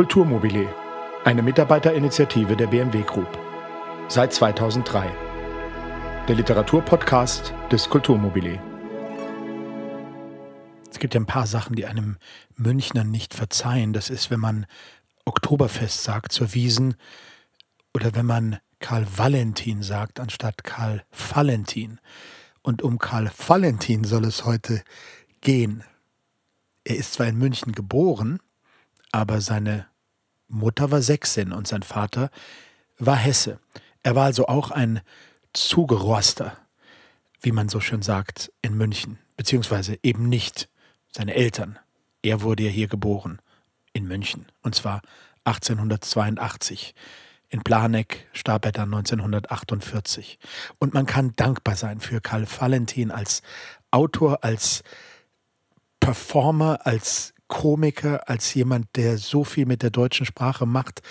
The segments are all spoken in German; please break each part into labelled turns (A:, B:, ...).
A: Kulturmobile, eine Mitarbeiterinitiative der BMW Group. Seit 2003. Der Literaturpodcast des Kulturmobile.
B: Es gibt ja ein paar Sachen, die einem Münchner nicht verzeihen. Das ist, wenn man Oktoberfest sagt zur Wiesen oder wenn man Karl Valentin sagt anstatt Karl Valentin. Und um Karl Valentin soll es heute gehen. Er ist zwar in München geboren, aber seine Mutter war Sächsin und sein Vater war Hesse. Er war also auch ein Zugeroster, wie man so schön sagt, in München, beziehungsweise eben nicht seine Eltern. Er wurde ja hier geboren, in München, und zwar 1882. In Planegg starb er dann 1948. Und man kann dankbar sein für Karl Valentin als Autor, als Performer, als Komiker, als jemand, der so viel mit der deutschen Sprache macht,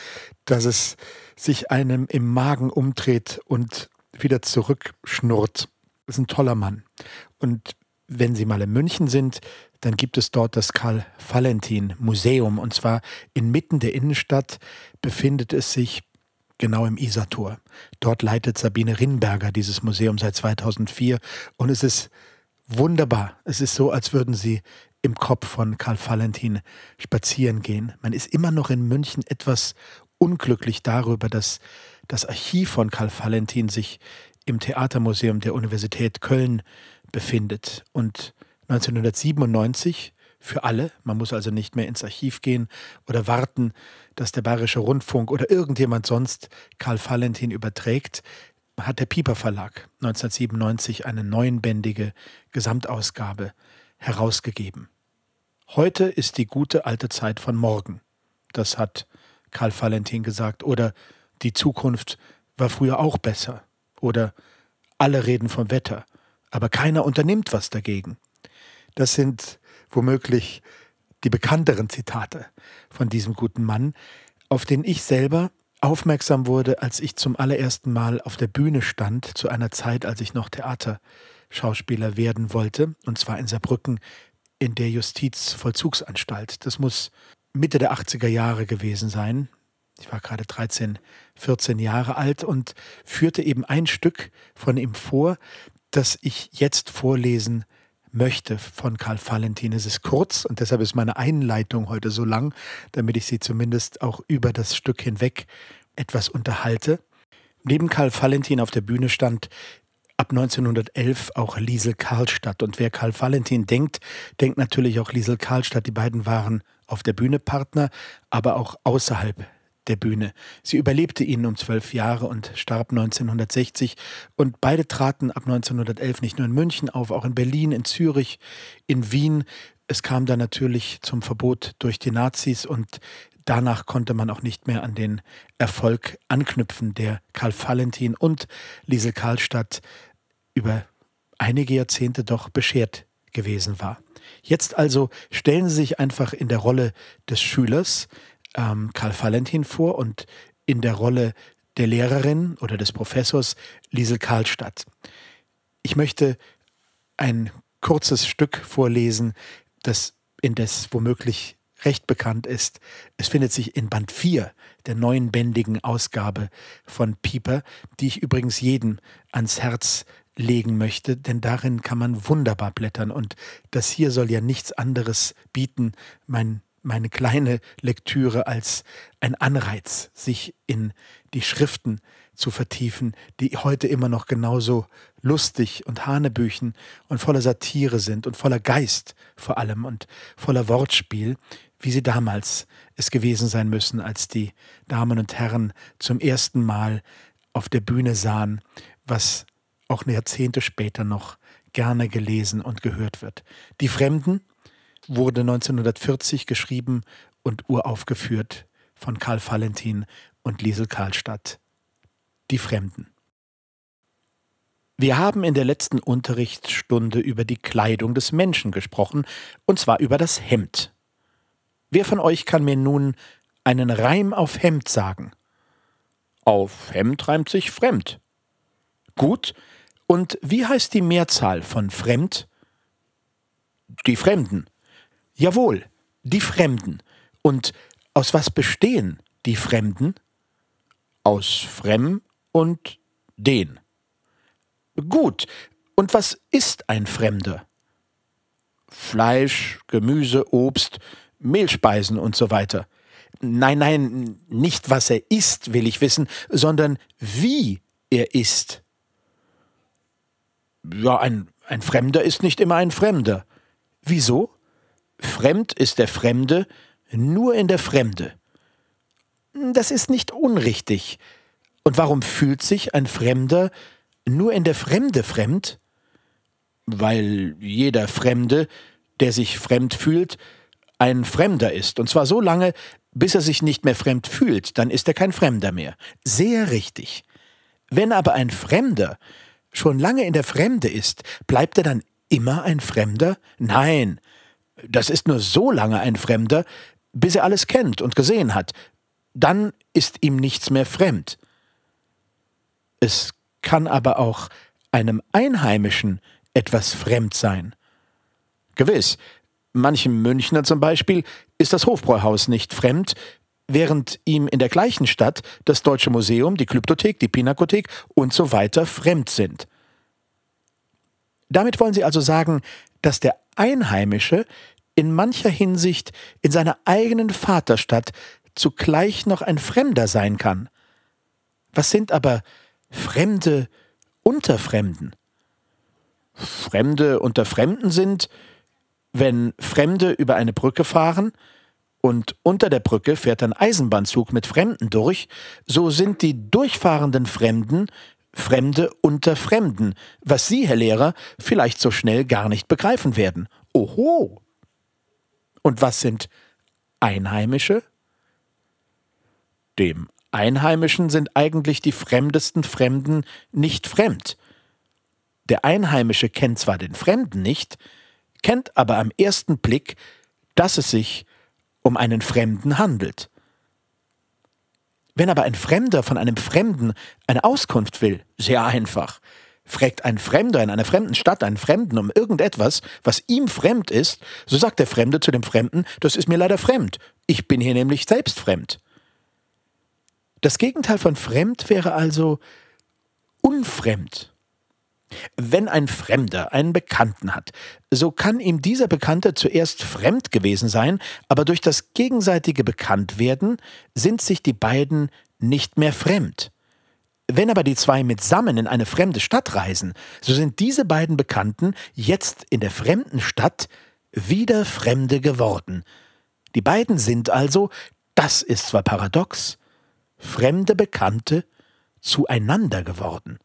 B: dass es sich einem im Magen umdreht und wieder zurückschnurrt. Das ist ein toller Mann. Und wenn Sie mal in München sind, dann gibt es dort das Karl Valentin Museum. Und zwar inmitten der Innenstadt befindet es sich genau im Isartor. Dort leitet Sabine Rinberger dieses Museum seit 2004. Und es ist wunderbar. Es ist so, als würden Sie im Kopf von Karl Valentin spazieren gehen. Man ist immer noch in München etwas unglücklich darüber, dass das Archiv von Karl Valentin sich im Theatermuseum der Universität Köln befindet und 1997 für alle, man muss also nicht mehr ins Archiv gehen oder warten, dass der Bayerische Rundfunk oder irgendjemand sonst Karl Valentin überträgt, hat der Pieper Verlag 1997 eine neunbändige Gesamtausgabe herausgegeben. Heute ist die gute alte Zeit von morgen. Das hat Karl Valentin gesagt. Oder die Zukunft war früher auch besser. Oder alle reden vom Wetter, aber keiner unternimmt was dagegen. Das sind womöglich die bekannteren Zitate von diesem guten Mann, auf den ich selber aufmerksam wurde, als ich zum allerersten Mal auf der Bühne stand, zu einer Zeit, als ich noch Theaterschauspieler werden wollte, und zwar in Saarbrücken in der Justizvollzugsanstalt. Das muss Mitte der 80er Jahre gewesen sein. Ich war gerade 13, 14 Jahre alt und führte eben ein Stück von ihm vor, das ich jetzt vorlesen möchte von Karl Valentin. Es ist kurz und deshalb ist meine Einleitung heute so lang, damit ich Sie zumindest auch über das Stück hinweg etwas unterhalte. Neben Karl Valentin auf der Bühne stand ab 1911 auch Liesel Karlstadt. Und wer Karl Valentin denkt, denkt natürlich auch Liesel Karlstadt. Die beiden waren auf der Bühne Partner, aber auch außerhalb der Bühne. Sie überlebte ihn um zwölf Jahre und starb 1960 und beide traten ab 1911 nicht nur in München auf, auch in Berlin, in Zürich, in Wien. Es kam dann natürlich zum Verbot durch die Nazis und danach konnte man auch nicht mehr an den Erfolg anknüpfen, der Karl Valentin und Liesel Karlstadt über einige Jahrzehnte doch beschert gewesen war. Jetzt also stellen Sie sich einfach in der Rolle des Schülers, ähm, Karl Valentin vor und in der Rolle der Lehrerin oder des Professors Liesel Karlstadt. Ich möchte ein kurzes Stück vorlesen, das indes womöglich recht bekannt ist. Es findet sich in Band 4 der neunbändigen Ausgabe von Pieper, die ich übrigens jedem ans Herz legen möchte, denn darin kann man wunderbar blättern und das hier soll ja nichts anderes bieten, mein meine kleine Lektüre als ein Anreiz, sich in die Schriften zu vertiefen, die heute immer noch genauso lustig und Hanebüchen und voller Satire sind und voller Geist vor allem und voller Wortspiel, wie sie damals es gewesen sein müssen, als die Damen und Herren zum ersten Mal auf der Bühne sahen, was auch Jahrzehnte später noch gerne gelesen und gehört wird. Die Fremden, wurde 1940 geschrieben und uraufgeführt von Karl Valentin und Liesel Karlstadt. Die Fremden. Wir haben in der letzten Unterrichtsstunde über die Kleidung des Menschen gesprochen, und zwar über das Hemd. Wer von euch kann mir nun einen Reim auf Hemd sagen? Auf Hemd reimt sich fremd. Gut, und wie heißt die Mehrzahl von fremd? Die Fremden. Jawohl, die Fremden. Und Aus was bestehen die Fremden? Aus Fremd und den. Gut, und was ist ein Fremder? Fleisch, Gemüse, Obst, Mehlspeisen und so weiter. Nein, nein, nicht was er isst, will ich wissen, sondern wie er isst. Ja, ein, ein Fremder ist nicht immer ein Fremder. Wieso? Fremd ist der Fremde nur in der Fremde. Das ist nicht unrichtig. Und warum fühlt sich ein Fremder nur in der Fremde fremd? Weil jeder Fremde, der sich fremd fühlt, ein Fremder ist. Und zwar so lange, bis er sich nicht mehr fremd fühlt, dann ist er kein Fremder mehr. Sehr richtig. Wenn aber ein Fremder schon lange in der Fremde ist, bleibt er dann immer ein Fremder? Nein, das ist nur so lange ein Fremder, bis er alles kennt und gesehen hat. Dann ist ihm nichts mehr fremd. Es kann aber auch einem Einheimischen etwas fremd sein. Gewiss, manchem Münchner zum Beispiel ist das Hofbräuhaus nicht fremd, während ihm in der gleichen Stadt das Deutsche Museum, die Glyptothek, die Pinakothek und so weiter fremd sind. Damit wollen Sie also sagen, dass der Einheimische in mancher Hinsicht in seiner eigenen Vaterstadt zugleich noch ein Fremder sein kann. Was sind aber Fremde unter Fremden? Fremde unter Fremden sind, wenn Fremde über eine Brücke fahren und unter der Brücke fährt ein Eisenbahnzug mit Fremden durch, so sind die durchfahrenden Fremden Fremde unter Fremden, was Sie, Herr Lehrer, vielleicht so schnell gar nicht begreifen werden. Oho! Und was sind Einheimische? Dem Einheimischen sind eigentlich die fremdesten Fremden nicht fremd. Der Einheimische kennt zwar den Fremden nicht, kennt aber am ersten Blick, dass es sich um einen Fremden handelt. Wenn aber ein Fremder von einem Fremden eine Auskunft will, sehr einfach. Fragt ein Fremder in einer fremden Stadt einen Fremden um irgendetwas, was ihm fremd ist, so sagt der Fremde zu dem Fremden, das ist mir leider fremd. Ich bin hier nämlich selbst fremd. Das Gegenteil von fremd wäre also unfremd. Wenn ein Fremder einen Bekannten hat, so kann ihm dieser Bekannte zuerst fremd gewesen sein, aber durch das gegenseitige Bekanntwerden sind sich die beiden nicht mehr fremd. Wenn aber die zwei mitsammen in eine fremde Stadt reisen, so sind diese beiden Bekannten jetzt in der fremden Stadt wieder Fremde geworden. Die beiden sind also, das ist zwar paradox, fremde Bekannte zueinander geworden.